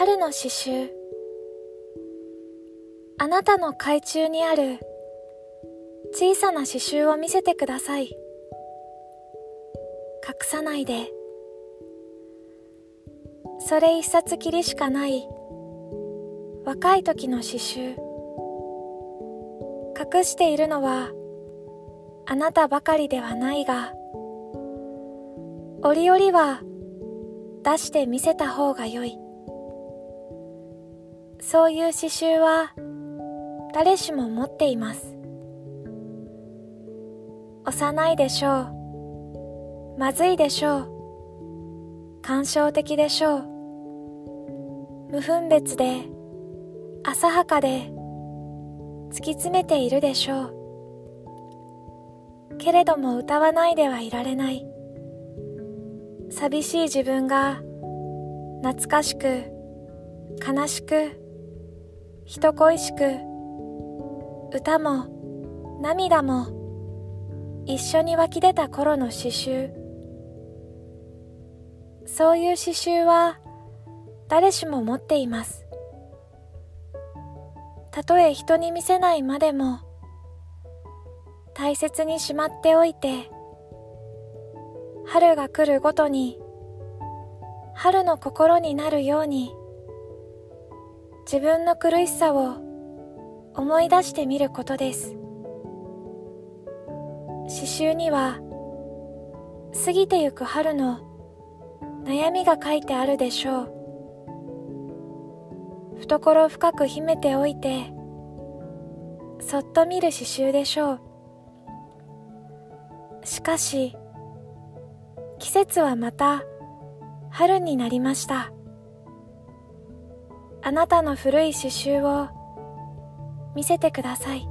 春の刺繍。あなたの懐中にある小さな刺繍を見せてください。隠さないで。それ一冊きりしかない若い時の刺繍。隠しているのはあなたばかりではないが折々は出して見せた方がよい。そういう刺繍は誰しも持っています。幼いでしょう。まずいでしょう。感傷的でしょう。無分別で浅はかで突き詰めているでしょう。けれども歌わないではいられない。寂しい自分が懐かしく悲しく人恋しく歌も涙も一緒に湧き出た頃の詩集そういう詩集は誰しも持っています。たとえ人に見せないまでも大切にしまっておいて春が来るごとに春の心になるように自分の苦しさを思い出してみることです。詩集には過ぎてゆく春の悩みが書いてあるでしょう。懐深く秘めておいてそっと見る詩集でしょう。しかし季節はまた春になりました。あなたの古い刺繍を見せてください。